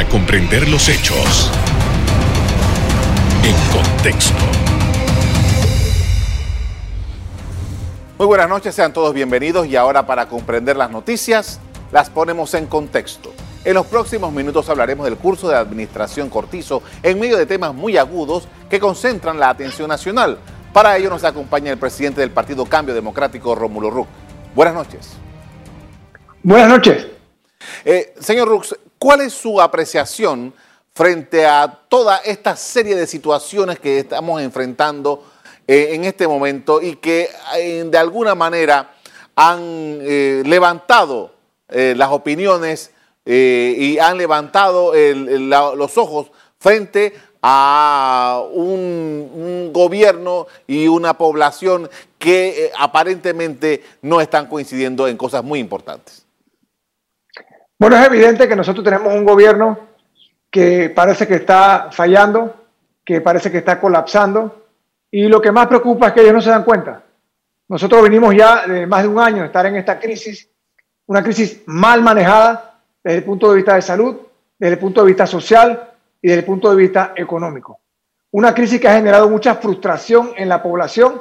para comprender los hechos en contexto. Muy buenas noches, sean todos bienvenidos y ahora para comprender las noticias las ponemos en contexto. En los próximos minutos hablaremos del curso de administración Cortizo en medio de temas muy agudos que concentran la atención nacional. Para ello nos acompaña el presidente del Partido Cambio Democrático, Rómulo Ruck. Buenas noches. Buenas noches. Eh, señor Rux, ¿cuál es su apreciación frente a toda esta serie de situaciones que estamos enfrentando eh, en este momento y que eh, de alguna manera han levantado las opiniones y han levantado los ojos frente a un, gobierno y una población que aparentemente no están coincidiendo en cosas muy importantes? Bueno, es evidente que nosotros tenemos un gobierno que parece que está fallando, que parece que está colapsando, y lo que más preocupa es que ellos no se dan cuenta. Nosotros venimos ya de más de un año de estar en esta crisis, una crisis mal manejada desde el punto de vista de salud, desde el punto de vista social y desde el punto de vista económico. Una crisis que ha generado mucha frustración en la población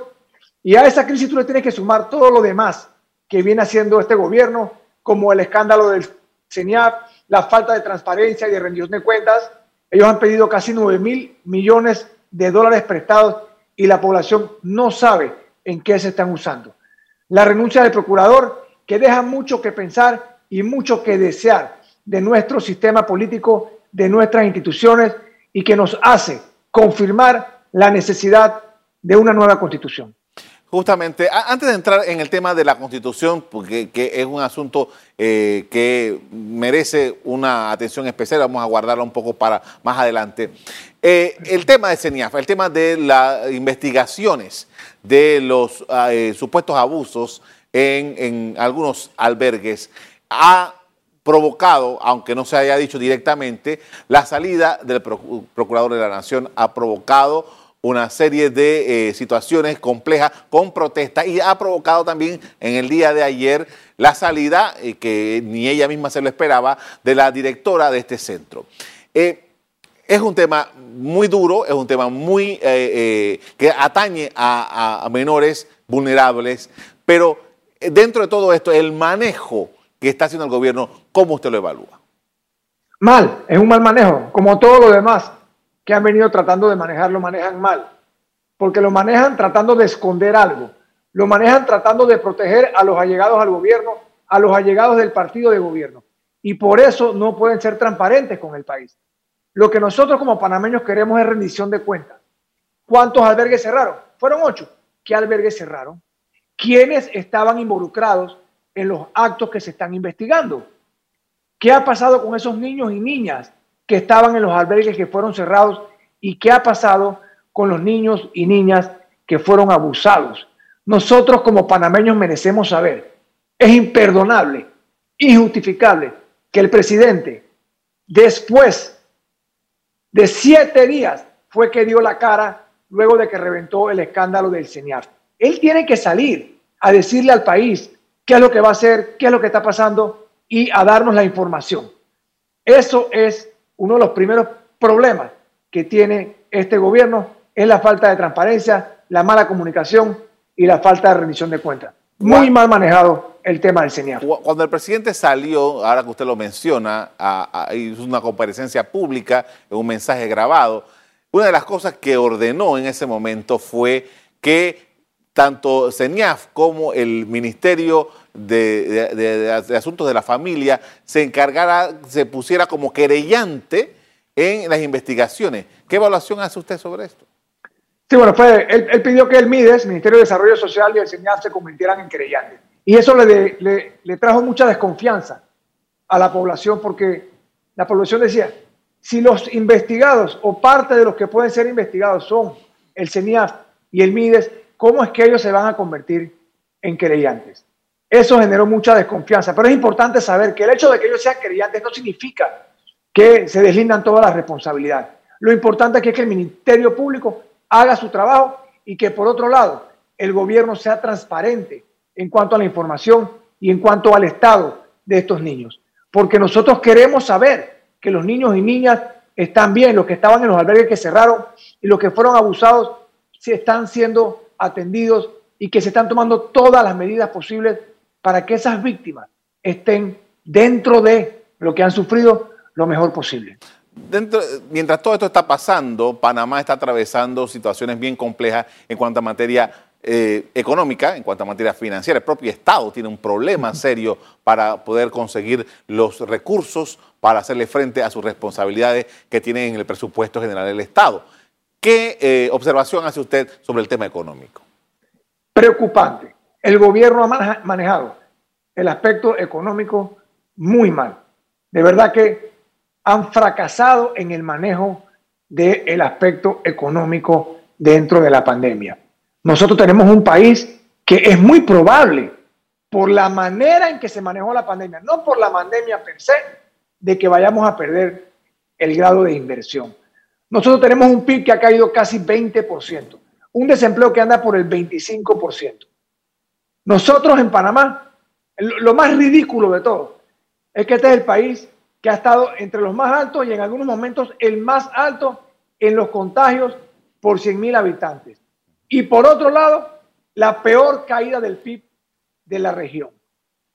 y a esa crisis tú le tienes que sumar todo lo demás que viene haciendo este gobierno, como el escándalo del CENIAF, la falta de transparencia y de rendición de cuentas. Ellos han pedido casi 9 mil millones de dólares prestados y la población no sabe en qué se están usando. La renuncia del procurador, que deja mucho que pensar y mucho que desear de nuestro sistema político, de nuestras instituciones y que nos hace confirmar la necesidad de una nueva constitución. Justamente, antes de entrar en el tema de la constitución, porque es un asunto eh, que merece una atención especial, vamos a guardarlo un poco para más adelante. Eh, el tema de CENIAF, el tema de las investigaciones de los eh, supuestos abusos en, en algunos albergues, ha provocado, aunque no se haya dicho directamente, la salida del Procurador de la Nación ha provocado una serie de eh, situaciones complejas con protestas y ha provocado también en el día de ayer la salida, eh, que ni ella misma se lo esperaba, de la directora de este centro. Eh, es un tema muy duro, es un tema muy que atañe a, a menores vulnerables, pero dentro de todo esto, el manejo que está haciendo el gobierno, ¿cómo usted lo evalúa? Mal, es un mal manejo, como todo lo demás que han venido tratando de manejar lo manejan mal, porque lo manejan tratando de esconder algo, lo manejan tratando de proteger a los allegados al gobierno, a los allegados del partido de gobierno, y por eso no pueden ser transparentes con el país. Lo que nosotros como panameños queremos es rendición de cuentas. ¿Cuántos albergues cerraron? Fueron ocho. ¿Qué albergues cerraron? ¿Quiénes estaban involucrados en los actos que se están investigando? ¿Qué ha pasado con esos niños y niñas que estaban en los albergues que fueron cerrados y qué ha pasado con los niños y niñas que fueron abusados. Nosotros como panameños merecemos saber. Es imperdonable, injustificable que el presidente, después de siete días, fue que dio la cara luego de que reventó el escándalo del CENIAF. Él tiene que salir a decirle al país qué es lo que va a hacer, qué es lo que está pasando y a darnos la información. Eso es uno de los primeros problemas que tiene este gobierno es la falta de transparencia, la mala comunicación y la falta de rendición de cuentas. Muy mal manejado el tema del señor. Cuando el presidente salió, ahora que usted lo menciona, hizo una comparecencia pública, un mensaje grabado, una de las cosas que ordenó en ese momento fue que tanto CENIAF como el Ministerio de, Asuntos de la Familia se encargara, se pusiera como querellante en las investigaciones. ¿Qué evaluación hace usted sobre esto? Sí, bueno, fue, él, pidió que el MIDES, Ministerio de Desarrollo Social y el CENIAF se convirtieran en querellantes. Y eso le, le, trajo mucha desconfianza a la población porque la población decía, si los investigados o parte de los que pueden ser investigados son el CENIAF y el MIDES, ¿cómo es que ellos se van a convertir en querellantes? Eso generó mucha desconfianza, pero es importante saber que el hecho de que ellos sean querellantes no significa que se deslindan todas las responsabilidades. Lo importante es que el Ministerio Público haga su trabajo y que por otro lado el gobierno sea transparente en cuanto a la información y en cuanto al estado de estos niños. Porque nosotros queremos saber que los niños y niñas están bien, los que estaban en los albergues que cerraron y los que fueron abusados se están siendo atendidos y que se están tomando todas las medidas posibles para que esas víctimas estén dentro de lo que han sufrido lo mejor posible. Dentro, mientras todo esto está pasando, Panamá está atravesando situaciones bien complejas en cuanto a materia eh, económica, en cuanto a materia financiera. El propio Estado tiene un problema serio para poder conseguir los recursos para hacerle frente a sus responsabilidades que tiene en el presupuesto general del Estado. ¿Qué eh, observación hace usted sobre el tema económico? Preocupante. El gobierno ha manejado el aspecto económico muy mal. De verdad que han fracasado en el manejo del aspecto económico dentro de la pandemia. Nosotros tenemos un país que es muy probable, por la manera en que se manejó la pandemia, no por la pandemia per se, de que vayamos a perder el grado de inversión. Nosotros tenemos un PIB que ha caído casi 20%, un desempleo que anda por el 25%. Nosotros en Panamá, lo más ridículo de todo, es que este es el país que ha estado entre los más altos y en algunos momentos el más alto en los contagios por 100.000 habitantes. Y por otro lado, la peor caída del PIB de la región.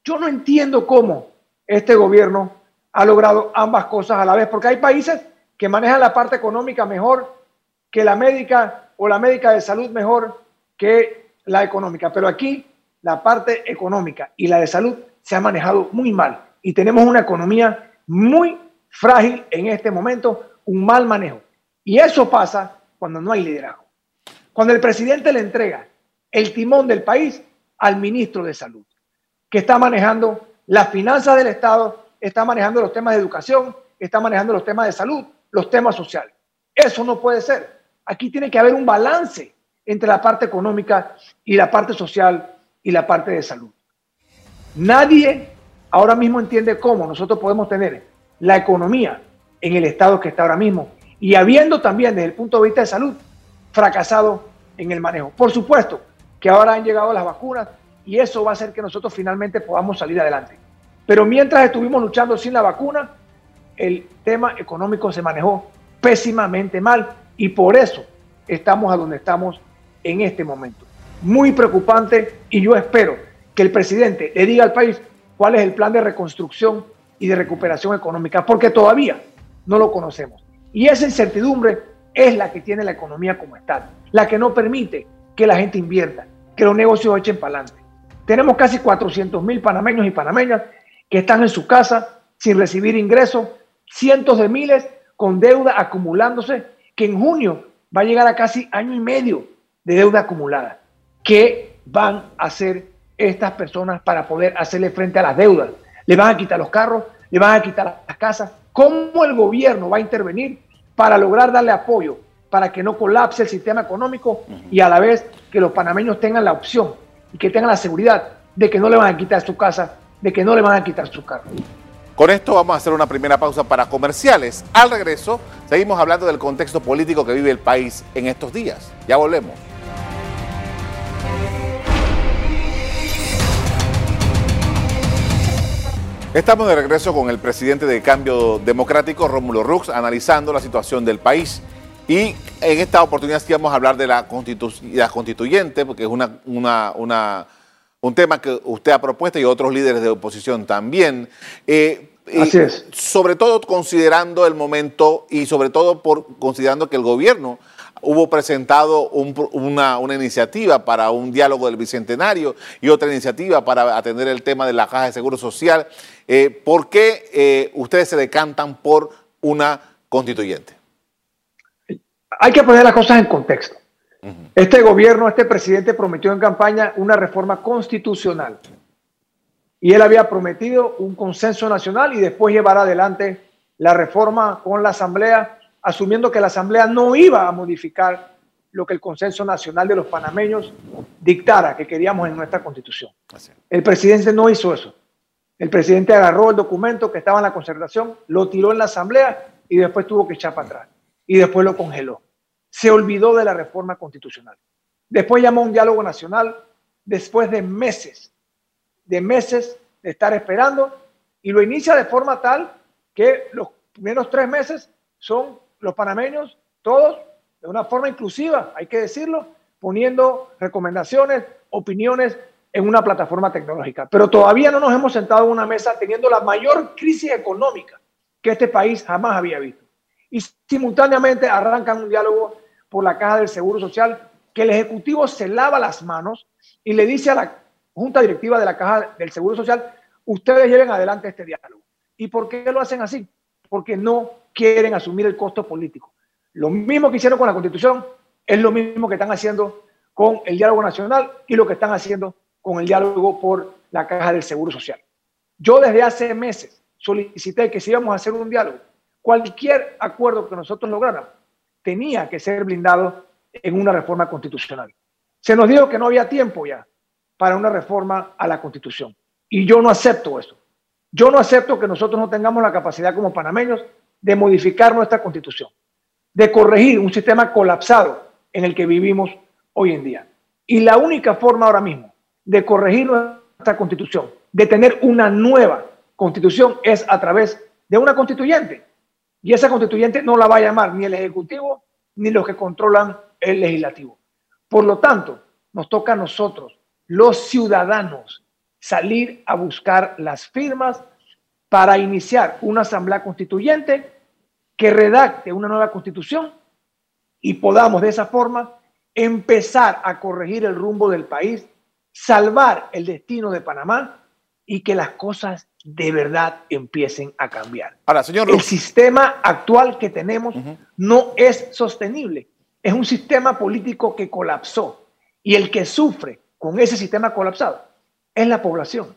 Yo no entiendo cómo este gobierno ha logrado ambas cosas a la vez, porque hay países que manejan la parte económica mejor que la médica o la médica de salud mejor que la económica. Pero aquí la parte económica y la de salud se ha manejado muy mal y tenemos una economía muy frágil en este momento, un mal manejo. Y eso pasa cuando no hay liderazgo. Cuando el presidente le entrega el timón del país al ministro de Salud, que está manejando las finanzas del Estado, está manejando los temas de educación, está manejando los temas de salud, los temas sociales. Eso no puede ser. Aquí tiene que haber un balance entre la parte económica y la parte social y la parte de salud. Nadie ahora mismo entiende cómo nosotros podemos tener la economía en el estado que está ahora mismo y habiendo también desde el punto de vista de salud fracasado en el manejo. Por supuesto que ahora han llegado las vacunas y eso va a hacer que nosotros finalmente podamos salir adelante. Pero mientras estuvimos luchando sin la vacuna, el tema económico se manejó pésimamente mal y por eso estamos a donde estamos en este momento. Muy preocupante y yo espero que el presidente le diga al país cuál es el plan de reconstrucción y de recuperación económica, porque todavía no lo conocemos. Y esa incertidumbre es la que tiene la economía como está, la que no permite que la gente invierta, que los negocios echen para adelante. Tenemos casi 400 mil panameños y panameñas que están en su casa sin recibir ingresos, cientos de miles con deuda acumulándose, que en junio va a llegar a casi año y medio de deuda acumulada. ¿Qué van a hacer estas personas para poder hacerle frente a las deudas. Le van a quitar los carros, le van a quitar las casas. ¿Cómo el gobierno va a intervenir para lograr darle apoyo para que no colapse el sistema económico y a la vez que los panameños tengan la opción y que tengan la seguridad de que no le van a quitar su casa, de que no le van a quitar su carro? Con esto vamos a hacer una primera pausa para comerciales. Al regreso, seguimos hablando del contexto político que vive el país en estos días. Ya volvemos. Estamos de regreso con el presidente de Cambio Democrático, Rómulo Rux, analizando la situación del país. Y en esta oportunidad sí vamos a hablar de la, constituyente, porque es una, un tema que usted ha propuesto y otros líderes de oposición también. Eh, Así es. Sobre todo considerando el momento y sobre todo por considerando que el gobierno hubo presentado una, iniciativa para un diálogo del Bicentenario y otra iniciativa para atender el tema de la caja de seguro social. Eh, ¿Por qué eh, ustedes se decantan por una constituyente? Hay que poner las cosas en contexto. Este gobierno, este presidente prometió en campaña una reforma constitucional. Y él había prometido un consenso nacional y después llevar adelante la reforma con la Asamblea asumiendo que la Asamblea no iba a modificar lo que el consenso nacional de los panameños dictara que queríamos en nuestra constitución. El presidente no hizo eso. El presidente agarró el documento que estaba en la concertación, lo tiró en la Asamblea y después tuvo que echar para atrás. Y después lo congeló. Se olvidó de la reforma constitucional. Después llamó un diálogo nacional después de meses, de meses de estar esperando y lo inicia de forma tal que los primeros tres meses son los panameños, todos, de una forma inclusiva, hay que decirlo, poniendo recomendaciones, opiniones en una plataforma tecnológica. Pero todavía no nos hemos sentado en una mesa teniendo la mayor crisis económica que este país jamás había visto. Y simultáneamente arrancan un diálogo por la Caja del Seguro Social que el Ejecutivo se lava las manos y le dice a la Junta Directiva de la Caja del Seguro Social, ustedes lleven adelante este diálogo. ¿Y por qué lo hacen así? Porque no quieren asumir el costo político. Lo mismo que hicieron con la Constitución es lo mismo que están haciendo con el diálogo nacional y lo que están haciendo con el diálogo por la Caja del Seguro Social. Yo desde hace meses solicité que si íbamos a hacer un diálogo, cualquier acuerdo que nosotros lográramos tenía que ser blindado en una reforma constitucional. Se nos dijo que no había tiempo ya para una reforma a la constitución. Y yo no acepto eso. Yo no acepto que nosotros no tengamos la capacidad como panameños de modificar nuestra constitución, de corregir un sistema colapsado en el que vivimos hoy en día. Y la única forma ahora mismo de corregir nuestra constitución, de tener una nueva constitución, es a través de una constituyente. Y esa constituyente no la va a llamar ni el Ejecutivo ni los que controlan el legislativo. Por lo tanto, nos toca a nosotros, los ciudadanos, salir a buscar las firmas para iniciar una asamblea constituyente que redacte una nueva constitución y podamos de esa forma empezar a corregir el rumbo del país, salvar el destino de Panamá y que las cosas de verdad empiecen a cambiar. Ahora, señor el sistema actual que tenemos no es sostenible. Es un sistema político que colapsó y el que sufre con ese sistema colapsado es la población.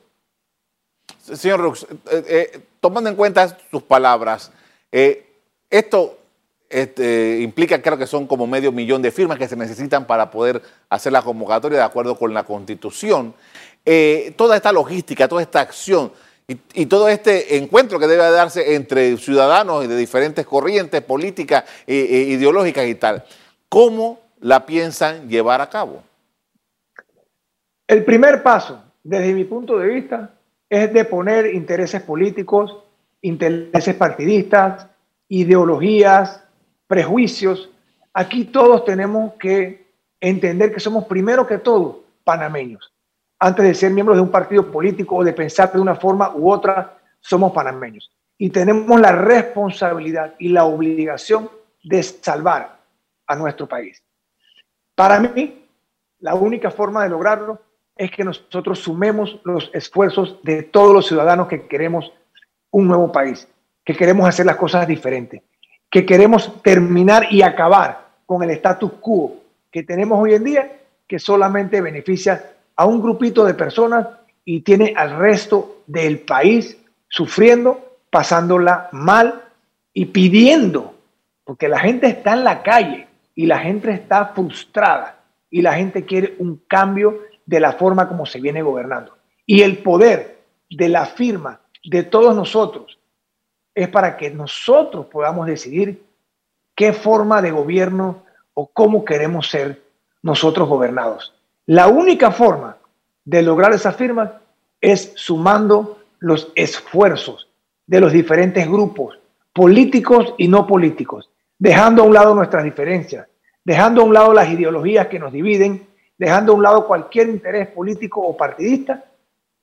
Señor Rux, eh, eh, tomando en cuenta sus palabras, eh, esto este, implica, creo que son como medio millón de firmas que se necesitan para poder hacer la convocatoria de acuerdo con la Constitución. toda esta logística, toda esta acción y, todo este encuentro que debe darse entre ciudadanos de diferentes corrientes políticas e, ideológicas y tal, ¿cómo la piensan llevar a cabo? El primer paso, desde mi punto de vista, es de poner intereses políticos, intereses partidistas, ideologías, prejuicios. Aquí todos tenemos que entender que somos primero que todo panameños antes de ser miembros de un partido político o de pensar de una forma u otra, somos panameños. Y tenemos la responsabilidad y la obligación de salvar a nuestro país. Para mí, la única forma de lograrlo es que nosotros sumemos los esfuerzos de todos los ciudadanos que queremos un nuevo país, que queremos hacer las cosas diferentes, que queremos terminar y acabar con el status quo que tenemos hoy en día, que solamente beneficia a un grupito de personas y tiene al resto del país sufriendo, pasándola mal y pidiendo, porque la gente está en la calle y la gente está frustrada y la gente quiere un cambio de la forma como se viene gobernando. Y el poder de la firma de todos nosotros es para que nosotros podamos decidir qué forma de gobierno o cómo queremos ser nosotros gobernados. La única forma de lograr esa firma es sumando los esfuerzos de los diferentes grupos, políticos y no políticos, dejando a un lado nuestras diferencias, dejando a un lado las ideologías que nos dividen, dejando a un lado cualquier interés político o partidista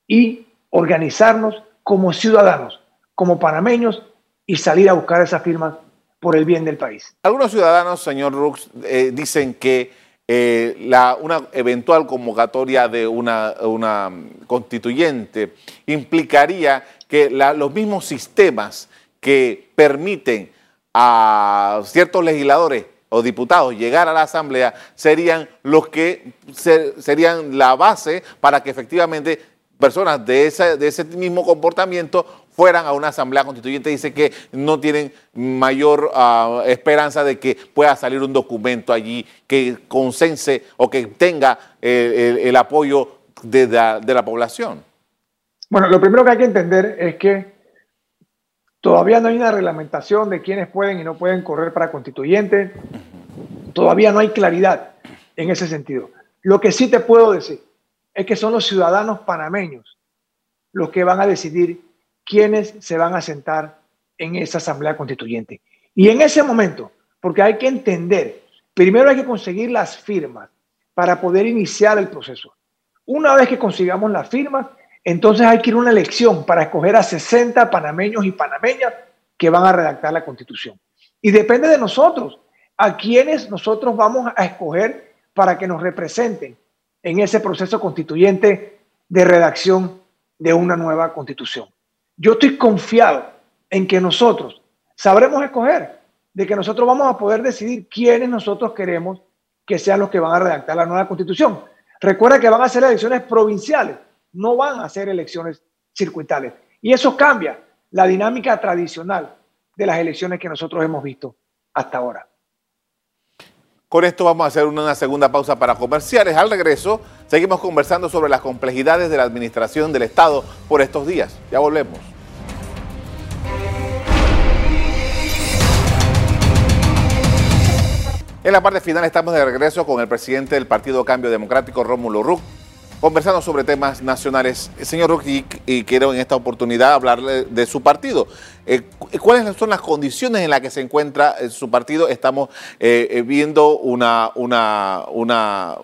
y organizarnos como ciudadanos, como panameños y salir a buscar esa firma por el bien del país. Algunos ciudadanos, señor Rux, eh, dicen que eh, la, una eventual convocatoria de una, una constituyente implicaría que los mismos sistemas que permiten a ciertos legisladores o diputados llegar a la Asamblea serían los que serían la base para que efectivamente personas de ese, de ese mismo comportamiento fueran a una asamblea constituyente. Dice que no tienen mayor ah, esperanza de que pueda salir un documento allí que consense o que tenga eh, el, apoyo de la, de la población. Bueno, lo primero que hay que entender es que todavía no hay una reglamentación de quiénes pueden y no pueden correr para constituyente. Todavía no hay claridad en ese sentido. Lo que sí te puedo decir es que son los ciudadanos panameños los que van a decidir quiénes se van a sentar en esa asamblea constituyente. Y en ese momento, porque hay que entender, primero hay que conseguir las firmas para poder iniciar el proceso. Una vez que consigamos las firmas, entonces hay que ir a una elección para escoger a 60 panameños y panameñas que van a redactar la constitución. Y depende de nosotros, a quienes nosotros vamos a escoger para que nos representen en ese proceso constituyente de redacción de una nueva constitución. Yo estoy confiado en que nosotros sabremos escoger, de que nosotros vamos a poder decidir quiénes nosotros queremos que sean los que van a redactar la nueva constitución. Recuerda que van a ser elecciones provinciales, no van a ser elecciones circuitales. Y eso cambia la dinámica tradicional de las elecciones que nosotros hemos visto hasta ahora. Con esto vamos a hacer una segunda pausa para comerciales. Al regreso, seguimos conversando sobre las complejidades de la administración del Estado por estos días. Ya volvemos. En la parte final estamos de regreso con el presidente del Partido Cambio Democrático, Rómulo Ruck, conversando sobre temas nacionales. Señor Ruck, y, quiero en esta oportunidad hablarle de su partido. Eh, ¿Cuáles son las condiciones en las que se encuentra eh, su partido? Estamos eh, viendo una, una, una,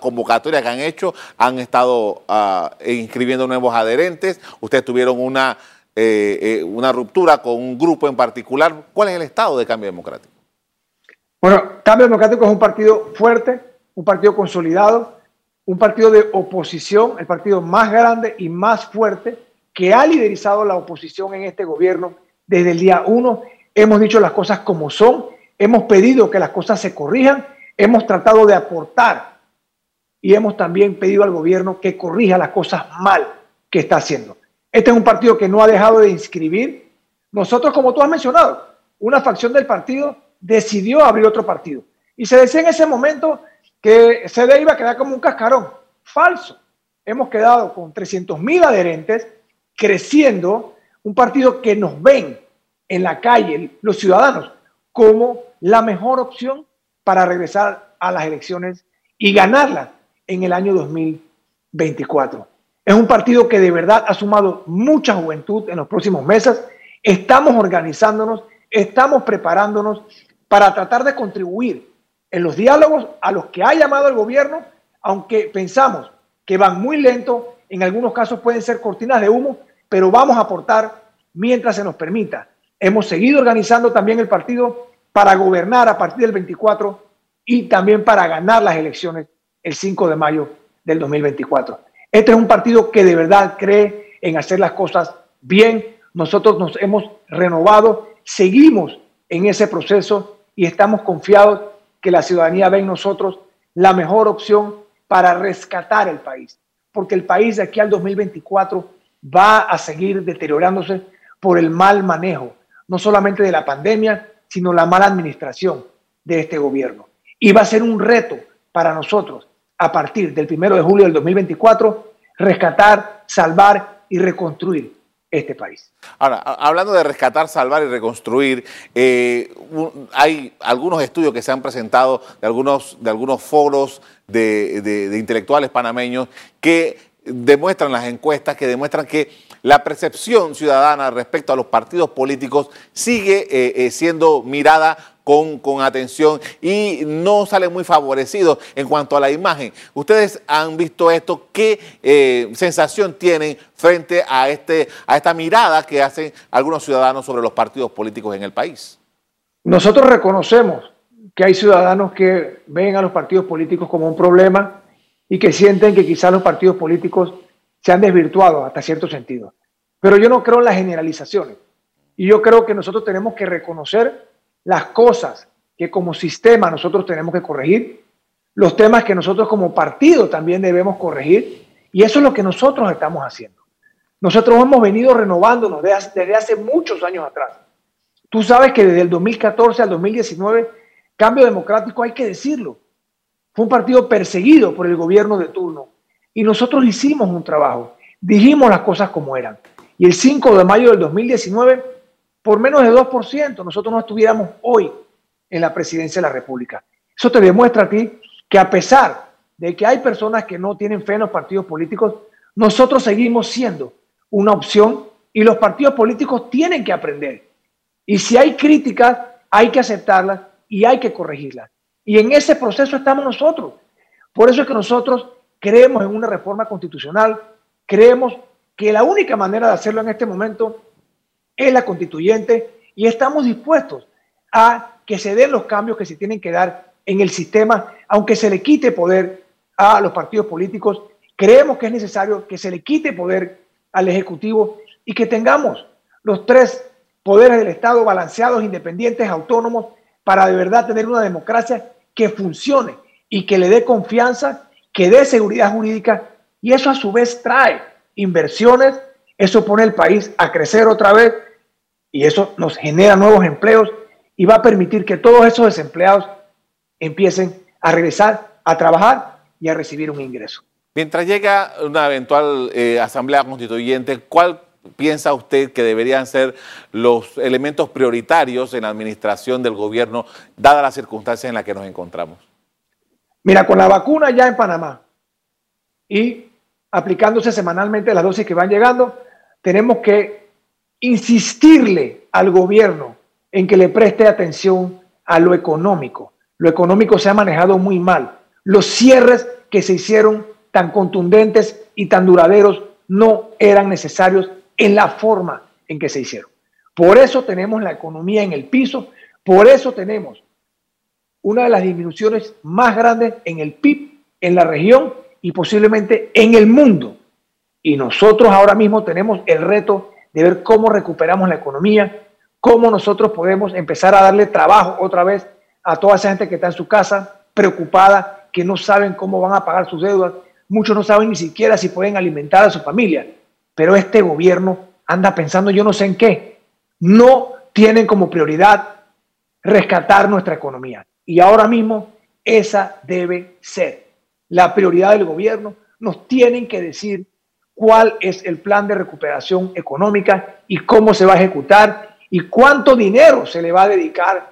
convocatoria que han hecho, han estado uh, inscribiendo nuevos adherentes, ustedes tuvieron una, una ruptura con un grupo en particular. ¿Cuál es el estado de Cambio Democrático? Bueno, Cambio Democrático es un partido fuerte, un partido consolidado, un partido de oposición, el partido más grande y más fuerte que ha liderizado la oposición en este gobierno desde el día uno. Hemos dicho las cosas como son, hemos pedido que las cosas se corrijan, hemos tratado de aportar y hemos también pedido al gobierno que corrija las cosas mal que está haciendo. Este es un partido que no ha dejado de inscribir. Nosotros, como tú has mencionado, una facción del partido decidió abrir otro partido. Y se decía en ese momento que CD iba a quedar como un cascarón. Falso. Hemos quedado con 300 mil adherentes, creciendo, un partido que nos ven en la calle, los ciudadanos, como la mejor opción para regresar a las elecciones y ganarlas en el año 2024. Es un partido que de verdad ha sumado mucha juventud en los próximos meses. Estamos organizándonos, estamos preparándonos para tratar de contribuir en los diálogos a los que ha llamado el gobierno, aunque pensamos que van muy lento, en algunos casos pueden ser cortinas de humo, pero vamos a aportar mientras se nos permita. Hemos seguido organizando también el partido para gobernar a partir del 24 y también para ganar las elecciones el 5 de mayo del 2024. Este es un partido que de verdad cree en hacer las cosas bien. Nosotros nos hemos renovado, seguimos en ese proceso y estamos confiados que la ciudadanía ve en nosotros la mejor opción para rescatar el país, porque el país de aquí al 2024 va a seguir deteriorándose por el mal manejo, no solamente de la pandemia, sino la mala administración de este gobierno. Y va a ser un reto para nosotros, a partir del 1 de julio del 2024, rescatar, salvar y reconstruir este país. Ahora, hablando de rescatar, salvar y reconstruir, eh, hay algunos estudios que se han presentado de algunos, de algunos foros de, intelectuales panameños que demuestran las encuestas, que demuestran que la percepción ciudadana respecto a los partidos políticos sigue eh, eh, siendo mirada con, atención y no sale muy favorecido en cuanto a la imagen. Ustedes han visto esto, ¿qué eh, sensación tienen frente a, este, a esta mirada que hacen algunos ciudadanos sobre los partidos políticos en el país? Nosotros reconocemos que hay ciudadanos que ven a los partidos políticos como un problema y que sienten que quizás los partidos políticos se han desvirtuado hasta cierto sentido. Pero yo no creo en las generalizaciones. Y yo creo que nosotros tenemos que reconocer las cosas que como sistema nosotros tenemos que corregir, los temas que nosotros como partido también debemos corregir, y eso es lo que nosotros estamos haciendo. Nosotros hemos venido renovándonos desde hace muchos años atrás. Tú sabes que desde el 2014 al 2019, Cambio Democrático, hay que decirlo, fue un partido perseguido por el gobierno de turno. Y nosotros hicimos un trabajo, dijimos las cosas como eran. Y el 5 de mayo del 2019 por menos de 2%, nosotros no estuviéramos hoy en la presidencia de la República. Eso te demuestra a ti que a pesar de que hay personas que no tienen fe en los partidos políticos, nosotros seguimos siendo una opción y los partidos políticos tienen que aprender. Y si hay críticas, hay que aceptarlas y hay que corregirlas. Y en ese proceso estamos nosotros. Por eso es que nosotros creemos en una reforma constitucional, creemos que la única manera de hacerlo en este momento es la constituyente y estamos dispuestos a que se den los cambios que se tienen que dar en el sistema, aunque se le quite poder a los partidos políticos. Creemos que es necesario que se le quite poder al Ejecutivo y que tengamos los tres poderes del Estado balanceados, independientes, autónomos, para de verdad tener una democracia que funcione y que le dé confianza, que dé seguridad jurídica y eso a su vez trae inversiones, eso pone el país a crecer otra vez y eso nos genera nuevos empleos y va a permitir que todos esos desempleados empiecen a regresar a trabajar y a recibir un ingreso. Mientras llega una eventual eh, asamblea constituyente, ¿cuál piensa usted que deberían ser los elementos prioritarios en la administración del gobierno, dadas las circunstancias en las que nos encontramos? Mira, con la vacuna ya en Panamá y aplicándose semanalmente las dosis que van llegando, tenemos que insistirle al gobierno en que le preste atención a lo económico. Lo económico se ha manejado muy mal. Los cierres que se hicieron tan contundentes y tan duraderos no eran necesarios en la forma en que se hicieron. Por eso tenemos la economía en el piso, por eso tenemos una de las disminuciones más grandes en el PIB en la región y posiblemente en el mundo. Y nosotros ahora mismo tenemos el reto de ver cómo recuperamos la economía, cómo nosotros podemos empezar a darle trabajo otra vez a toda esa gente que está en su casa preocupada, que no saben cómo van a pagar sus deudas, muchos no saben ni siquiera si pueden alimentar a su familia, pero este gobierno anda pensando yo no sé en qué. No tienen como prioridad rescatar nuestra economía. Y ahora mismo esa debe ser la prioridad del gobierno. Nos tienen que decir cuál es el plan de recuperación económica y cómo se va a ejecutar y cuánto dinero se le va a dedicar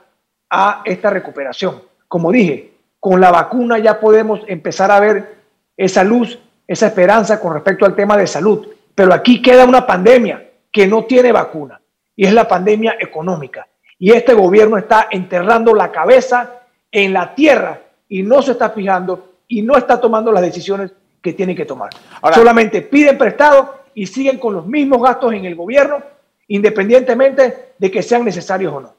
a esta recuperación. Como dije, con la vacuna ya podemos empezar a ver esa luz, esa esperanza con respecto al tema de salud. Pero aquí queda una pandemia que no tiene vacuna y es la pandemia económica. Y este gobierno está enterrando la cabeza en la tierra y no se está fijando y no está tomando las decisiones que tiene que tomar. Solamente piden prestado y siguen con los mismos gastos en el gobierno, independientemente de que sean necesarios o no.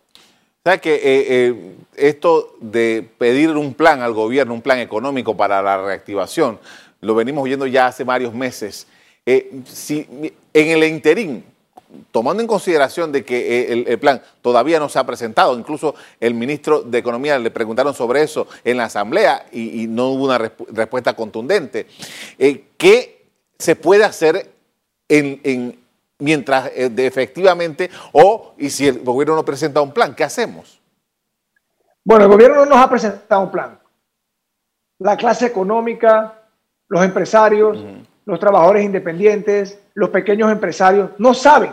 ¿Sabe que eh, eh, esto de pedir un plan al gobierno, un plan económico para la reactivación, lo venimos viendo ya hace varios meses? Eh, si en el interín tomando en consideración de que eh, el, plan todavía no se ha presentado, incluso el ministro de Economía le preguntaron sobre eso en la Asamblea y, no hubo una respuesta contundente, eh, ¿qué se puede hacer en, mientras eh, efectivamente o y si el gobierno no presenta un plan, ¿qué hacemos? Bueno, el gobierno no nos ha presentado un plan. La clase económica, los empresarios, los trabajadores independientes, los pequeños empresarios no saben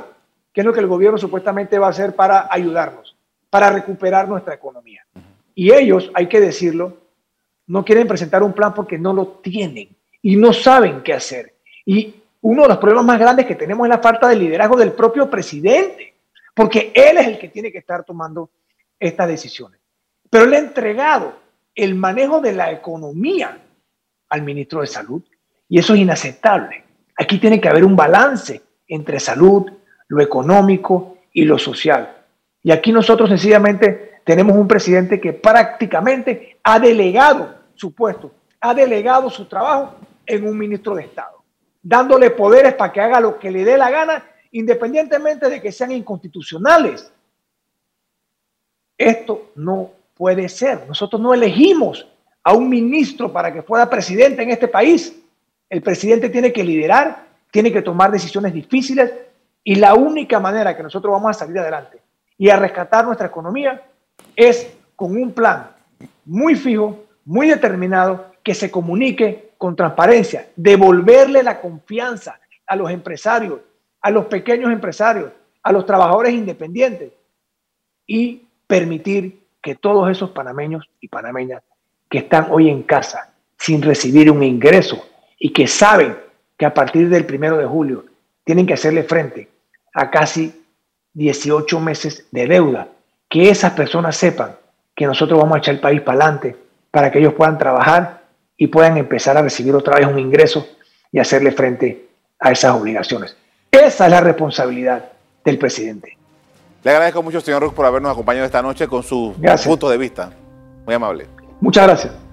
qué es lo que el gobierno supuestamente va a hacer para ayudarnos, para recuperar nuestra economía. Y ellos, hay que decirlo, no quieren presentar un plan porque no lo tienen y no saben qué hacer. Y uno de los problemas más grandes que tenemos es la falta de liderazgo del propio presidente, porque él es el que tiene que estar tomando estas decisiones. Pero él ha entregado el manejo de la economía al ministro de Salud y eso es inaceptable. Aquí tiene que haber un balance entre salud, lo económico y lo social. Y aquí nosotros sencillamente tenemos un presidente que prácticamente ha delegado su puesto, ha delegado su trabajo en un ministro de Estado, dándole poderes para que haga lo que le dé la gana, independientemente de que sean inconstitucionales. Esto no puede ser. Nosotros no elegimos a un ministro para que fuera presidente en este país. El presidente tiene que liderar, tiene que tomar decisiones difíciles y la única manera que nosotros vamos a salir adelante y a rescatar nuestra economía es con un plan muy fijo, muy determinado, que se comunique con transparencia, devolverle la confianza a los empresarios, a los pequeños empresarios, a los trabajadores independientes y permitir que todos esos panameños y panameñas que están hoy en casa sin recibir un ingreso y que saben que a partir del primero de julio tienen que hacerle frente a casi 18 meses de deuda. Que esas personas sepan que nosotros vamos a echar el país para adelante para que ellos puedan trabajar y puedan empezar a recibir otra vez un ingreso y hacerle frente a esas obligaciones. Esa es la responsabilidad del presidente. Le agradezco mucho, señor Rook, por habernos acompañado esta noche con su punto de vista. Muy amable. Muchas gracias.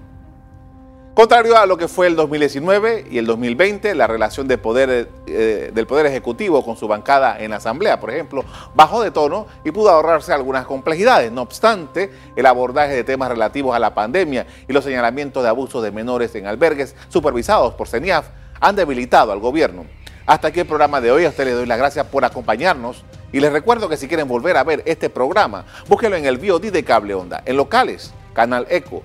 Contrario a lo que fue el 2019 y el 2020, la relación eh, del Poder Ejecutivo con su bancada en la Asamblea, por ejemplo, bajó de tono y pudo ahorrarse algunas complejidades. No obstante, el abordaje de temas relativos a la pandemia y los señalamientos de abusos de menores en albergues supervisados por CENIAF han debilitado al gobierno. Hasta aquí el programa de hoy. A usted le doy las gracias por acompañarnos y les recuerdo que si quieren volver a ver este programa, búsquelo en el VOD de Cable Onda, en locales, Canal Eco